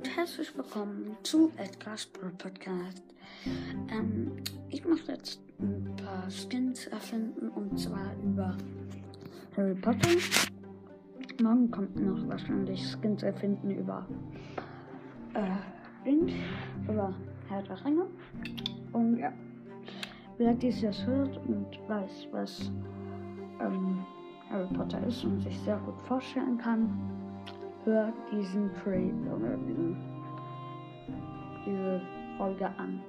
und herzlich willkommen zu Edgar's Brawl Podcast. Ähm, ich mache jetzt ein paar Skins erfinden und zwar über Harry Potter. Morgen kommt noch wahrscheinlich Skins erfinden über äh, über Herr der Ringe. Und ja, wer dies jetzt hört und weiß, was ähm, Harry Potter ist und sich sehr gut vorstellen kann, hört diesen Trade oder diese Folge an.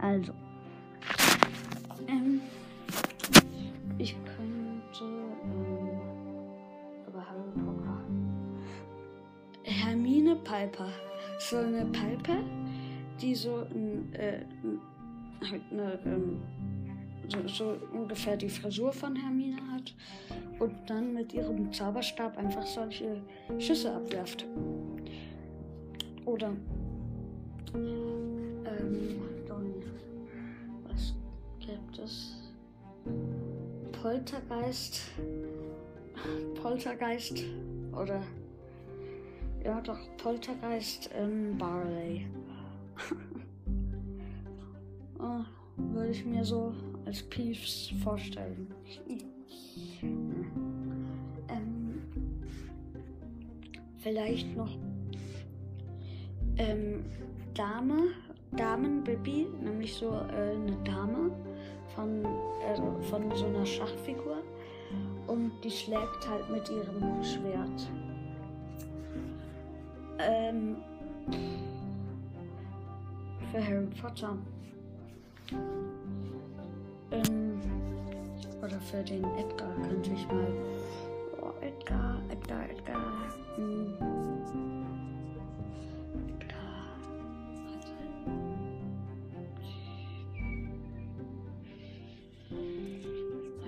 Also, ähm, ich könnte ähm, über Harry Potter. Hermine Piper. So eine Piper, die so ein, äh, halt eine, ähm, so, so ungefähr die Frisur von Hermine hat und dann mit ihrem Zauberstab einfach solche Schüsse abwerft. Oder ähm, was gibt es? Poltergeist. Poltergeist oder ja doch Poltergeist in Barley. oh, würde ich mir so als Peeves vorstellen. ähm, vielleicht noch ähm, Dame, Damenbaby, nämlich so äh, eine Dame von, äh, von so einer Schachfigur und die schlägt halt mit ihrem Schwert. Ähm, für Harry Potter. Ähm, oder für den Edgar könnte ich mal. Oh, Edgar, Edgar, Edgar. Hm. Edgar.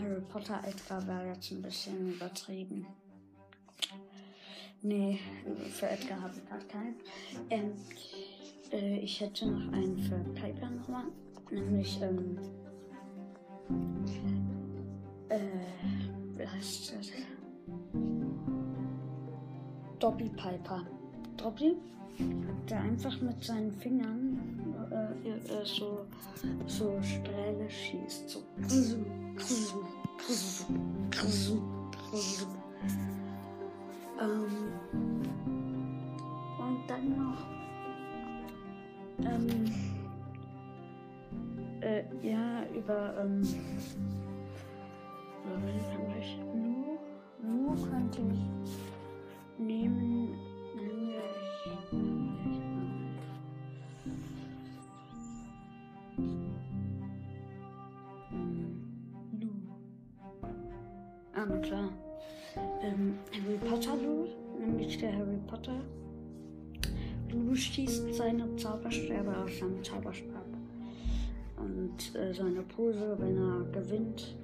Harry Potter Edgar wäre jetzt ein bisschen übertrieben. Nee, für Edgar habe ich gerade keinen. Ähm, äh, ich hätte noch einen für Piper nochmal. Nämlich, ähm, äh, wie heißt das? Dobby Piper. Dobby, der einfach mit seinen Fingern äh, äh, so, so Strähle schießt. So. Ähm, und dann noch, ähm, äh, ja, über, ähm, nur, nur könnte ich nehmen, Lu. Ah, na klar. Ähm, Harry Potter Lu, nämlich der Harry Potter. Lulu schießt seine Zauberstäbe aus seinem Zauberstab. Und äh, seine Pose, wenn er gewinnt,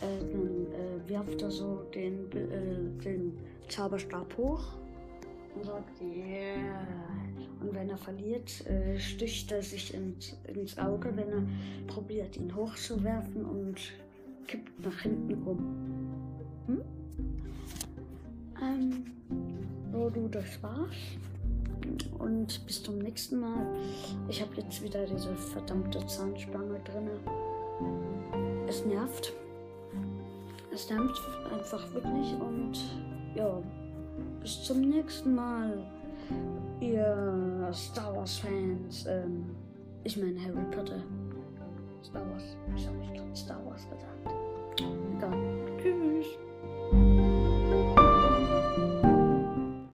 äh, dann äh, wirft er so den, äh, den Zauberstab hoch und sagt, yeah. Und wenn er verliert, äh, sticht er sich ins, ins Auge, wenn er probiert, ihn hochzuwerfen und kippt nach hinten rum. Hm? Ähm, so, du, das war's. Und bis zum nächsten Mal. Ich habe jetzt wieder diese verdammte Zahnspange drin. Es nervt. Es nervt einfach wirklich. Und ja, bis zum nächsten Mal. Ihr Star Wars-Fans. Ähm, ich meine Harry Potter. Star Wars. Ich habe nicht Star Wars gesagt.